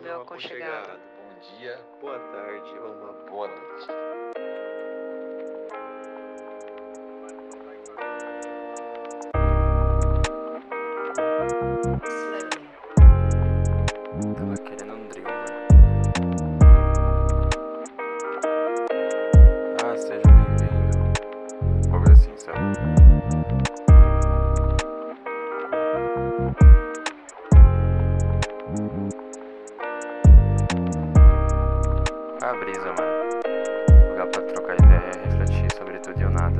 Meu aconchegado. Bom dia, boa tarde ou uma boa noite. Ah, brisa, mano. Lugar pra trocar ideia refletir sobre tudo e o nada.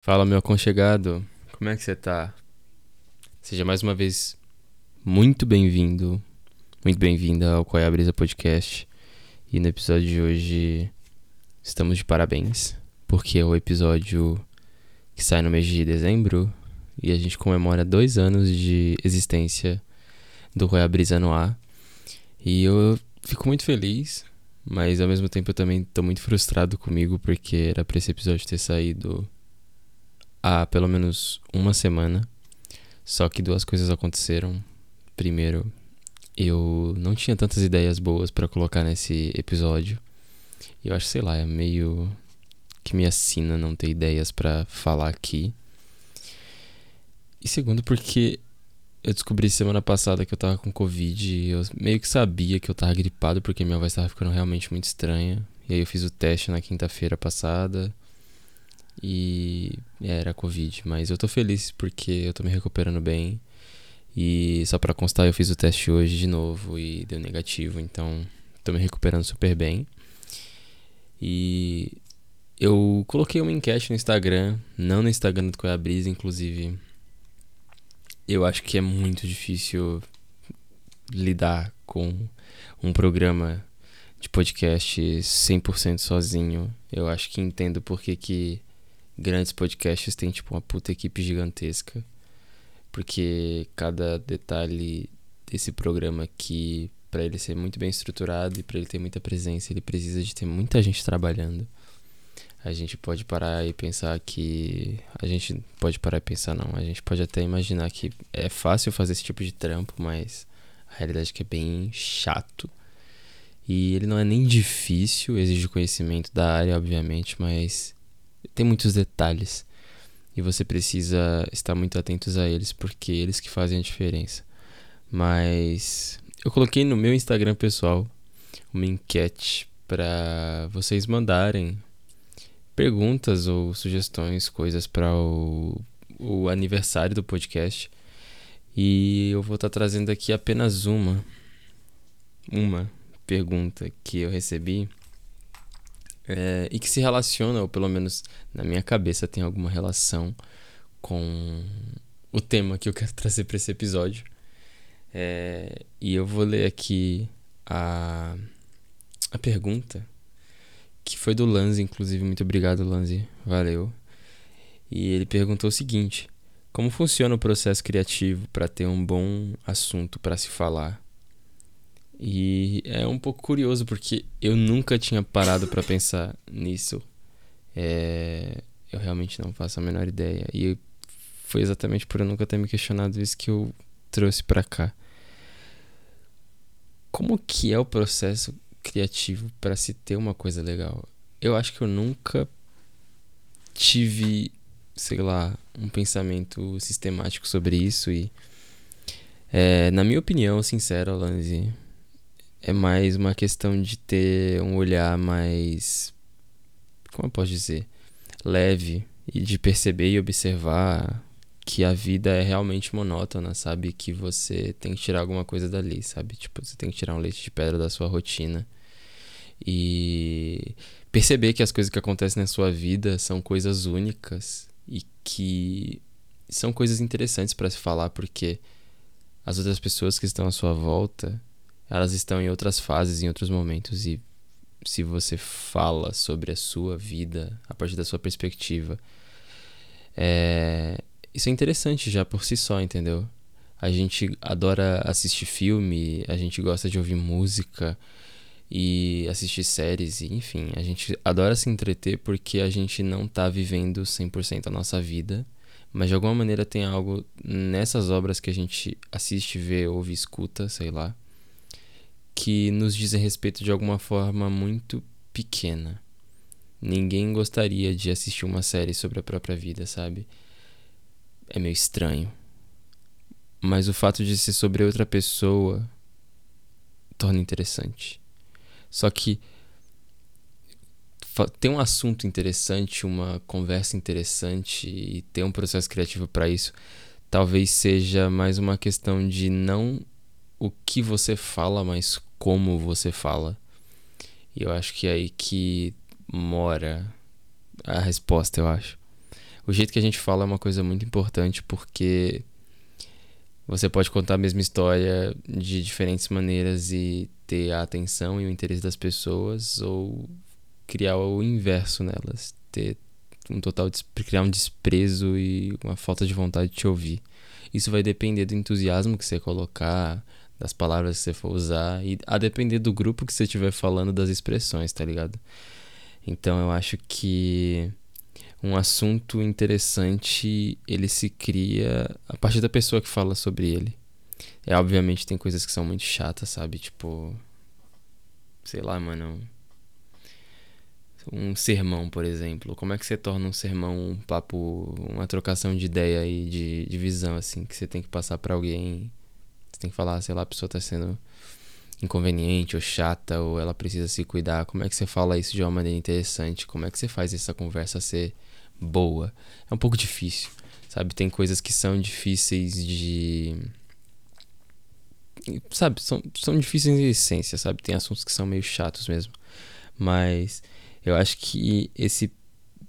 Fala, meu aconchegado. Como é que você tá? Seja mais uma vez muito bem-vindo, muito bem-vinda ao Qual é a Brisa Podcast. E no episódio de hoje estamos de parabéns, porque é o episódio que sai no mês de dezembro e a gente comemora dois anos de existência do a Brisa no ar. E eu fico muito feliz, mas ao mesmo tempo eu também tô muito frustrado comigo porque era pra esse episódio ter saído há pelo menos uma semana. Só que duas coisas aconteceram. Primeiro, eu não tinha tantas ideias boas pra colocar nesse episódio. Eu acho, sei lá, é meio que me assina não ter ideias pra falar aqui. E segundo, porque eu descobri semana passada que eu tava com Covid e eu meio que sabia que eu tava gripado porque minha voz tava ficando realmente muito estranha. E aí eu fiz o teste na quinta-feira passada. E era Covid, mas eu tô feliz porque eu tô me recuperando bem. E só pra constar, eu fiz o teste hoje de novo e deu negativo, então tô me recuperando super bem. E eu coloquei uma enquete no Instagram, não no Instagram do Coiabrisa, inclusive. Eu acho que é muito difícil lidar com um programa de podcast 100% sozinho. Eu acho que entendo porque que grandes podcasts têm tipo uma puta equipe gigantesca. Porque cada detalhe desse programa aqui, para ele ser muito bem estruturado e para ele ter muita presença, ele precisa de ter muita gente trabalhando. A gente pode parar e pensar que. A gente pode parar e pensar, não. A gente pode até imaginar que é fácil fazer esse tipo de trampo, mas a realidade é que é bem chato. E ele não é nem difícil, exige conhecimento da área, obviamente, mas tem muitos detalhes. E você precisa estar muito atentos a eles, porque eles que fazem a diferença. Mas eu coloquei no meu Instagram pessoal uma enquete para vocês mandarem perguntas ou sugestões, coisas para o, o aniversário do podcast. E eu vou estar trazendo aqui apenas uma. Uma pergunta que eu recebi é, e que se relaciona, ou pelo menos na minha cabeça tem alguma relação com o tema que eu quero trazer para esse episódio. É, e eu vou ler aqui a, a pergunta, que foi do Lanzi, inclusive. Muito obrigado, Lanzi. Valeu. E ele perguntou o seguinte: Como funciona o processo criativo para ter um bom assunto para se falar? E é um pouco curioso porque eu nunca tinha parado para pensar nisso. É, eu realmente não faço a menor ideia. E foi exatamente por eu nunca ter me questionado isso que eu trouxe para cá. Como que é o processo criativo para se ter uma coisa legal? Eu acho que eu nunca tive, sei lá, um pensamento sistemático sobre isso e é, na minha opinião, sincera, Lanzi, é mais uma questão de ter um olhar mais. Como eu posso dizer? Leve e de perceber e observar que a vida é realmente monótona, sabe? Que você tem que tirar alguma coisa dali, sabe? Tipo, você tem que tirar um leite de pedra da sua rotina. E perceber que as coisas que acontecem na sua vida são coisas únicas e que são coisas interessantes para se falar, porque as outras pessoas que estão à sua volta elas estão em outras fases, em outros momentos e se você fala sobre a sua vida a partir da sua perspectiva, é... isso é interessante já por si só, entendeu? A gente adora assistir filme, a gente gosta de ouvir música e assistir séries, e, enfim, a gente adora se entreter porque a gente não tá vivendo 100% a nossa vida, Mas de alguma maneira tem algo nessas obras que a gente assiste, vê, ouve, escuta, sei lá, que nos dizem respeito de alguma forma muito pequena. Ninguém gostaria de assistir uma série sobre a própria vida, sabe? É meio estranho. Mas o fato de ser sobre outra pessoa torna interessante. Só que ter um assunto interessante, uma conversa interessante e ter um processo criativo para isso, talvez seja mais uma questão de não o que você fala, mas como você fala. E eu acho que é aí que mora a resposta, eu acho. O jeito que a gente fala é uma coisa muito importante porque você pode contar a mesma história de diferentes maneiras e ter a atenção e o interesse das pessoas ou criar o inverso nelas, ter um total criar um desprezo e uma falta de vontade de te ouvir. Isso vai depender do entusiasmo que você colocar, das palavras que você for usar e a depender do grupo que você estiver falando das expressões, tá ligado? Então eu acho que um assunto interessante ele se cria a partir da pessoa que fala sobre ele. É obviamente tem coisas que são muito chatas, sabe? Tipo, sei lá, mano, um sermão, por exemplo. Como é que você torna um sermão um papo, uma trocação de ideia e de, de visão, assim, que você tem que passar para alguém? Você tem que falar, sei lá, a pessoa tá sendo inconveniente ou chata ou ela precisa se cuidar. Como é que você fala isso de uma maneira interessante? Como é que você faz essa conversa ser boa? É um pouco difícil, sabe? Tem coisas que são difíceis de. Sabe, são, são difíceis em essência, sabe? Tem assuntos que são meio chatos mesmo. Mas eu acho que esse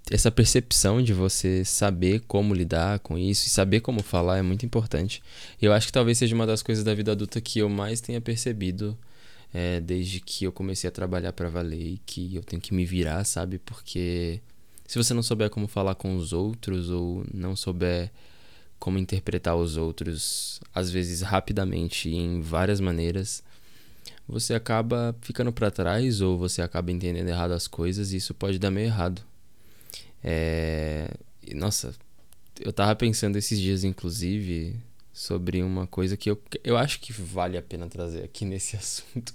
essa percepção de você saber como lidar com isso e saber como falar é muito importante. Eu acho que talvez seja uma das coisas da vida adulta que eu mais tenha percebido é, desde que eu comecei a trabalhar para valer e que eu tenho que me virar, sabe? Porque se você não souber como falar com os outros ou não souber como interpretar os outros, às vezes rapidamente e em várias maneiras, você acaba ficando para trás ou você acaba entendendo errado as coisas e isso pode dar meio errado. É... Nossa, eu tava pensando esses dias, inclusive, sobre uma coisa que eu, eu acho que vale a pena trazer aqui nesse assunto.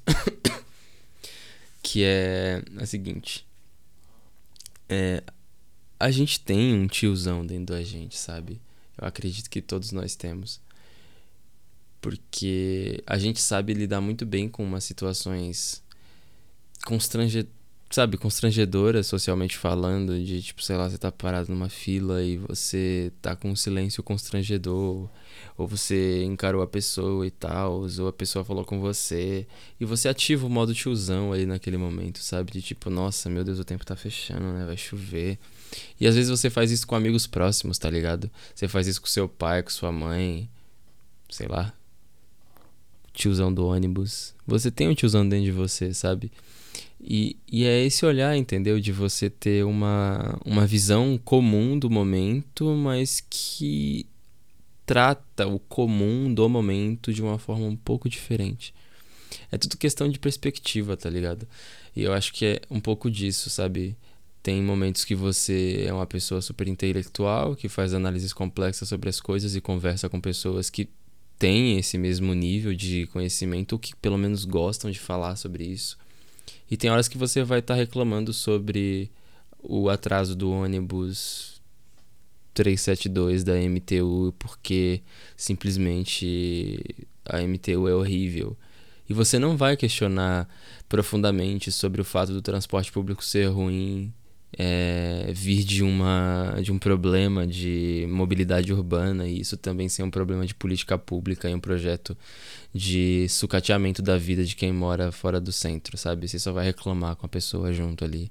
que é a seguinte. É, a gente tem um tiozão dentro da gente, sabe? Eu acredito que todos nós temos porque a gente sabe lidar muito bem com umas situações constrange sabe, constrangedoras socialmente falando, de tipo, sei lá, você tá parado numa fila e você tá com um silêncio constrangedor, ou você encarou a pessoa e tal, ou a pessoa falou com você, e você ativa o modo tiozão ali naquele momento, sabe? De tipo, nossa, meu Deus, o tempo tá fechando, né? Vai chover. E às vezes você faz isso com amigos próximos, tá ligado? Você faz isso com seu pai, com sua mãe, sei lá, tiozão do ônibus. Você tem um tiozão dentro de você, sabe? E, e é esse olhar, entendeu? De você ter uma, uma visão comum do momento, mas que trata o comum do momento de uma forma um pouco diferente. É tudo questão de perspectiva, tá ligado? E eu acho que é um pouco disso, sabe? Tem momentos que você é uma pessoa super intelectual, que faz análises complexas sobre as coisas e conversa com pessoas que têm esse mesmo nível de conhecimento ou que pelo menos gostam de falar sobre isso. E tem horas que você vai estar tá reclamando sobre o atraso do ônibus 372 da MTU porque simplesmente a MTU é horrível. E você não vai questionar profundamente sobre o fato do transporte público ser ruim é, vir de, uma, de um problema de mobilidade urbana e isso também ser um problema de política pública e um projeto de sucateamento da vida de quem mora fora do centro, sabe? Você só vai reclamar com a pessoa junto ali.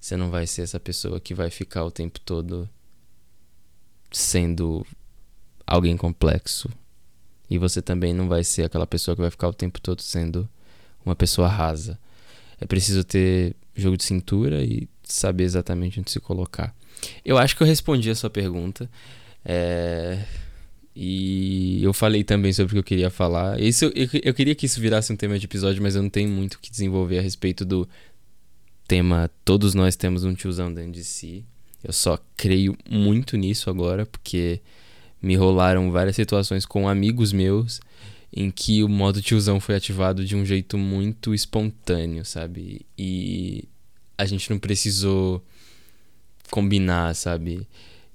Você não vai ser essa pessoa que vai ficar o tempo todo sendo alguém complexo. E você também não vai ser aquela pessoa que vai ficar o tempo todo sendo uma pessoa rasa. É preciso ter jogo de cintura e saber exatamente onde se colocar. Eu acho que eu respondi a sua pergunta. É... E eu falei também sobre o que eu queria falar. Isso, eu, eu queria que isso virasse um tema de episódio, mas eu não tenho muito o que desenvolver a respeito do tema Todos nós temos um tiozão dentro de si. Eu só creio muito nisso agora, porque me rolaram várias situações com amigos meus em que o modo tiozão foi ativado de um jeito muito espontâneo, sabe? E a gente não precisou combinar, sabe?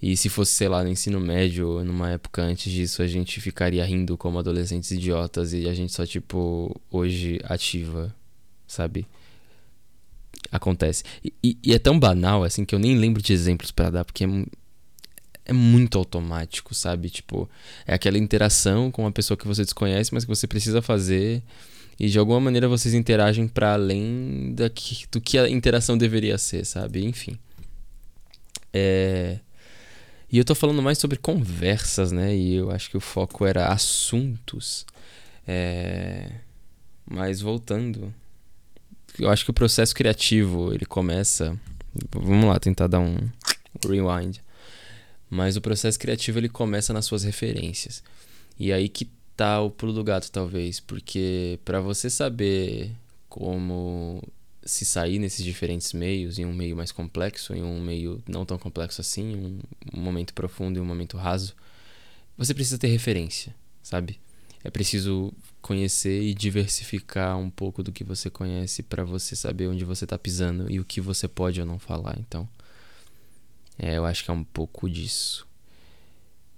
E se fosse, sei lá, no ensino médio numa época antes disso, a gente ficaria rindo como adolescentes idiotas e a gente só, tipo, hoje ativa, sabe? Acontece. E, e é tão banal, assim, que eu nem lembro de exemplos para dar, porque é, é muito automático, sabe? Tipo, é aquela interação com uma pessoa que você desconhece, mas que você precisa fazer. E de alguma maneira vocês interagem para além daqui, do que a interação deveria ser, sabe? Enfim. É. E eu tô falando mais sobre conversas, né? E eu acho que o foco era assuntos. É... Mas voltando. Eu acho que o processo criativo, ele começa. Vamos lá, tentar dar um rewind. Mas o processo criativo ele começa nas suas referências. E aí que tá o pulo do gato, talvez. Porque para você saber como se sair nesses diferentes meios, em um meio mais complexo, em um meio não tão complexo assim, um, momento profundo e um momento raso, você precisa ter referência, sabe? É preciso conhecer e diversificar um pouco do que você conhece para você saber onde você tá pisando e o que você pode ou não falar. Então, é, eu acho que é um pouco disso.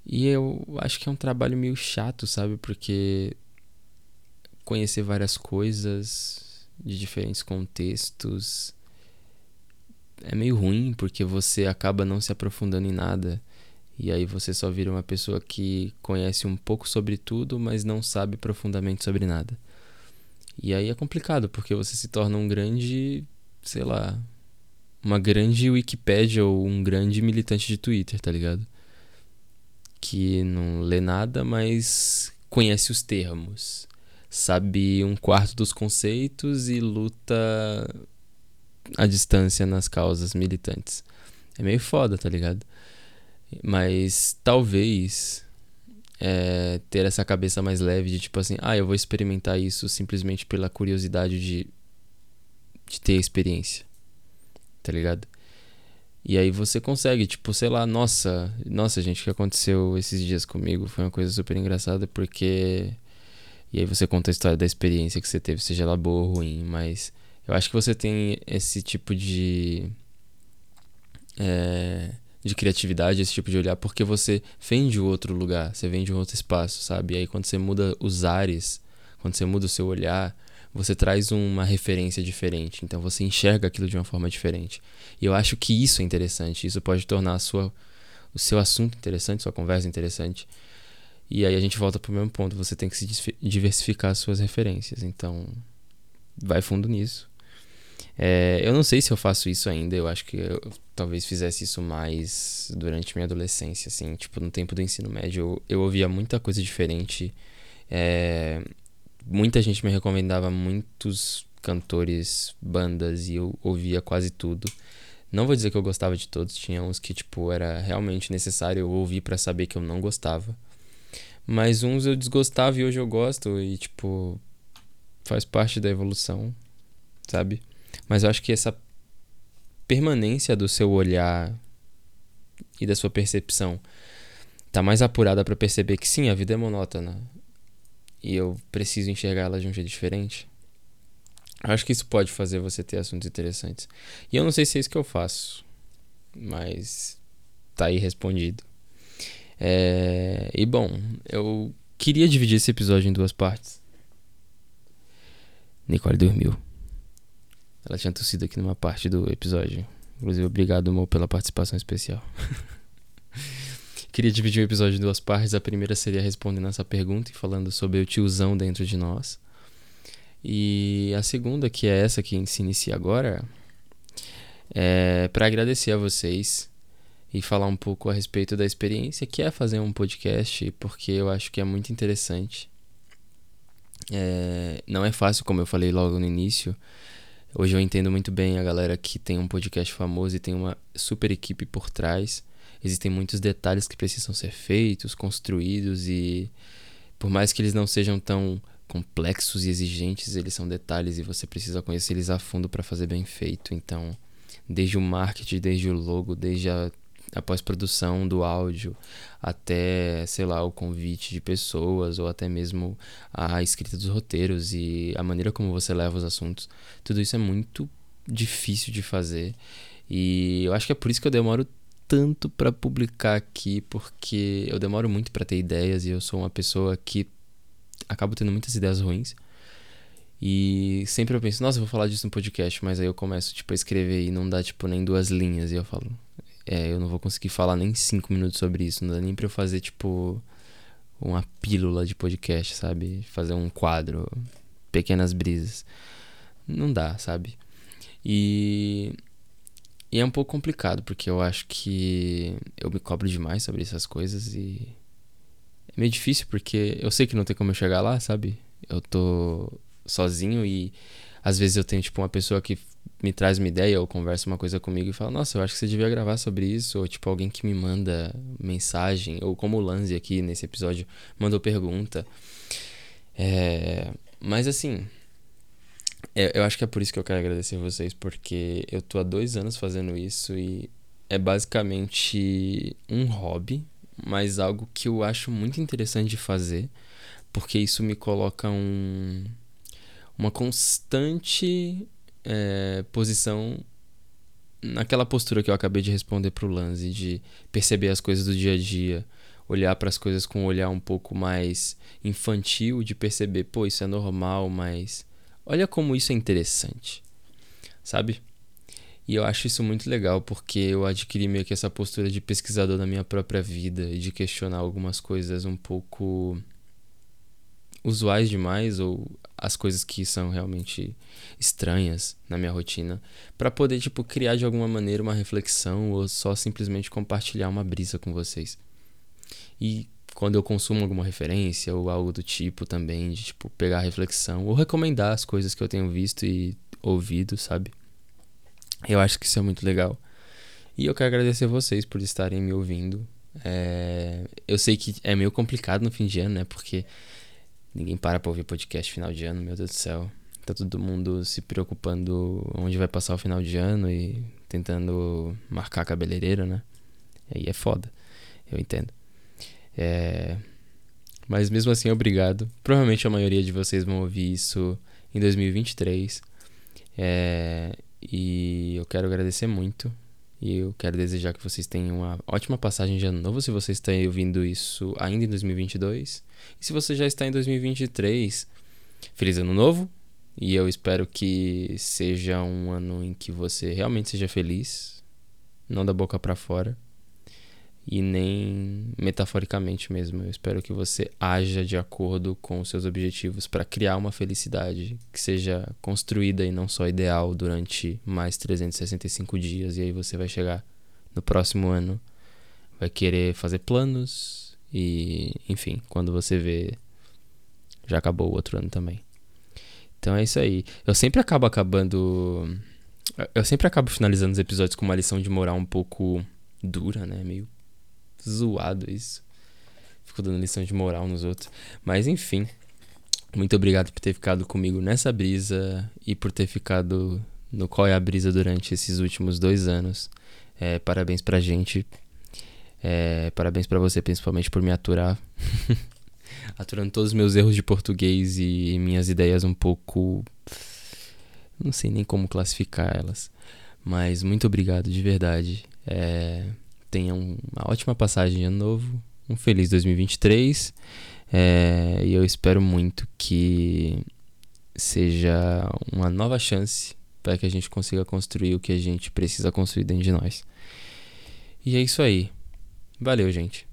E eu acho que é um trabalho meio chato, sabe? Porque conhecer várias coisas de diferentes contextos é meio ruim porque você acaba não se aprofundando em nada e aí você só vira uma pessoa que conhece um pouco sobre tudo, mas não sabe profundamente sobre nada. E aí é complicado porque você se torna um grande, sei lá, uma grande Wikipédia ou um grande militante de Twitter, tá ligado? Que não lê nada, mas conhece os termos sabe um quarto dos conceitos e luta à distância nas causas militantes. É meio foda, tá ligado? Mas talvez é, ter essa cabeça mais leve de tipo assim, ah, eu vou experimentar isso simplesmente pela curiosidade de, de ter a experiência. Tá ligado? E aí você consegue, tipo, sei lá, nossa, nossa, gente, o que aconteceu esses dias comigo foi uma coisa super engraçada porque e aí você conta a história da experiência que você teve, seja ela boa ou ruim, mas eu acho que você tem esse tipo de. É, de criatividade, esse tipo de olhar, porque você vem de outro lugar, você vem de um outro espaço, sabe? E aí quando você muda os ares, quando você muda o seu olhar, você traz uma referência diferente, então você enxerga aquilo de uma forma diferente. E eu acho que isso é interessante, isso pode tornar sua, o seu assunto interessante, sua conversa interessante. E aí a gente volta pro mesmo ponto, você tem que se diversificar as suas referências. Então, vai fundo nisso. É, eu não sei se eu faço isso ainda, eu acho que eu talvez fizesse isso mais durante minha adolescência, assim, tipo, no tempo do ensino médio, eu, eu ouvia muita coisa diferente. É, muita gente me recomendava muitos cantores, bandas, e eu ouvia quase tudo. Não vou dizer que eu gostava de todos, tinha uns que, tipo, era realmente necessário eu ouvir para saber que eu não gostava. Mas uns eu desgostava e hoje eu gosto e, tipo, faz parte da evolução, sabe? Mas eu acho que essa permanência do seu olhar e da sua percepção tá mais apurada para perceber que sim, a vida é monótona e eu preciso enxergar ela de um jeito diferente. Acho que isso pode fazer você ter assuntos interessantes. E eu não sei se é isso que eu faço, mas tá aí respondido. É, e bom, eu queria dividir esse episódio em duas partes. Nicole dormiu. Ela tinha tossido aqui numa parte do episódio. Inclusive, obrigado, Mo, pela participação especial. queria dividir o episódio em duas partes. A primeira seria respondendo essa pergunta e falando sobre o tiozão dentro de nós. E a segunda, que é essa que se inicia agora, é para agradecer a vocês e falar um pouco a respeito da experiência que é fazer um podcast, porque eu acho que é muito interessante. É, não é fácil, como eu falei logo no início. Hoje eu entendo muito bem a galera que tem um podcast famoso e tem uma super equipe por trás. Existem muitos detalhes que precisam ser feitos, construídos e por mais que eles não sejam tão complexos e exigentes, eles são detalhes e você precisa conhecer eles a fundo para fazer bem feito. Então, Desde o marketing, desde o logo, desde a, a pós-produção do áudio, até, sei lá, o convite de pessoas, ou até mesmo a escrita dos roteiros e a maneira como você leva os assuntos. Tudo isso é muito difícil de fazer. E eu acho que é por isso que eu demoro tanto para publicar aqui, porque eu demoro muito para ter ideias e eu sou uma pessoa que acabo tendo muitas ideias ruins. E sempre eu penso, nossa, eu vou falar disso no podcast, mas aí eu começo, tipo, a escrever e não dá, tipo, nem duas linhas. E eu falo, é, eu não vou conseguir falar nem cinco minutos sobre isso. Não dá nem pra eu fazer, tipo, uma pílula de podcast, sabe? Fazer um quadro, pequenas brisas. Não dá, sabe? E, e é um pouco complicado, porque eu acho que eu me cobro demais sobre essas coisas e é meio difícil, porque eu sei que não tem como eu chegar lá, sabe? Eu tô sozinho e às vezes eu tenho tipo uma pessoa que me traz uma ideia ou conversa uma coisa comigo e fala: "Nossa, eu acho que você devia gravar sobre isso", ou tipo alguém que me manda mensagem, ou como o Lanzi aqui nesse episódio mandou pergunta. É, mas assim, é, eu acho que é por isso que eu quero agradecer vocês, porque eu tô há dois anos fazendo isso e é basicamente um hobby, mas algo que eu acho muito interessante de fazer, porque isso me coloca um uma constante é, posição naquela postura que eu acabei de responder pro Lanzi, de perceber as coisas do dia a dia, olhar para as coisas com um olhar um pouco mais infantil, de perceber, pô, isso é normal, mas olha como isso é interessante, sabe? E eu acho isso muito legal porque eu adquiri meio que essa postura de pesquisador na minha própria vida e de questionar algumas coisas um pouco usuais demais ou as coisas que são realmente estranhas na minha rotina, para poder tipo criar de alguma maneira uma reflexão ou só simplesmente compartilhar uma brisa com vocês. E quando eu consumo alguma referência ou algo do tipo também, de tipo pegar reflexão ou recomendar as coisas que eu tenho visto e ouvido, sabe? Eu acho que isso é muito legal. E eu quero agradecer vocês por estarem me ouvindo. É... Eu sei que é meio complicado no fim de ano, né? Porque Ninguém para pra ouvir podcast final de ano, meu Deus do céu. Tá todo mundo se preocupando onde vai passar o final de ano e tentando marcar a cabeleireira, né? Aí é foda. Eu entendo. É... Mas mesmo assim, obrigado. Provavelmente a maioria de vocês vão ouvir isso em 2023. É... E eu quero agradecer muito e eu quero desejar que vocês tenham uma ótima passagem de ano novo se você está ouvindo isso ainda em 2022. E se você já está em 2023, feliz ano novo. E eu espero que seja um ano em que você realmente seja feliz, não da boca para fora e nem metaforicamente mesmo. Eu espero que você haja de acordo com os seus objetivos para criar uma felicidade que seja construída e não só ideal durante mais 365 dias. E aí você vai chegar no próximo ano, vai querer fazer planos e, enfim, quando você vê, já acabou o outro ano também. Então é isso aí. Eu sempre acabo acabando. Eu sempre acabo finalizando os episódios com uma lição de moral um pouco dura, né? Meio zoado isso. Fico dando lição de moral nos outros. Mas enfim. Muito obrigado por ter ficado comigo nessa brisa e por ter ficado no Qual é a Brisa durante esses últimos dois anos. É, parabéns pra gente. É, parabéns para você, principalmente, por me aturar. Aturando todos os meus erros de português e minhas ideias um pouco. Não sei nem como classificar elas. Mas muito obrigado, de verdade. É tenham uma ótima passagem de ano novo, um feliz 2023. É, e eu espero muito que seja uma nova chance para que a gente consiga construir o que a gente precisa construir dentro de nós. E é isso aí. Valeu, gente.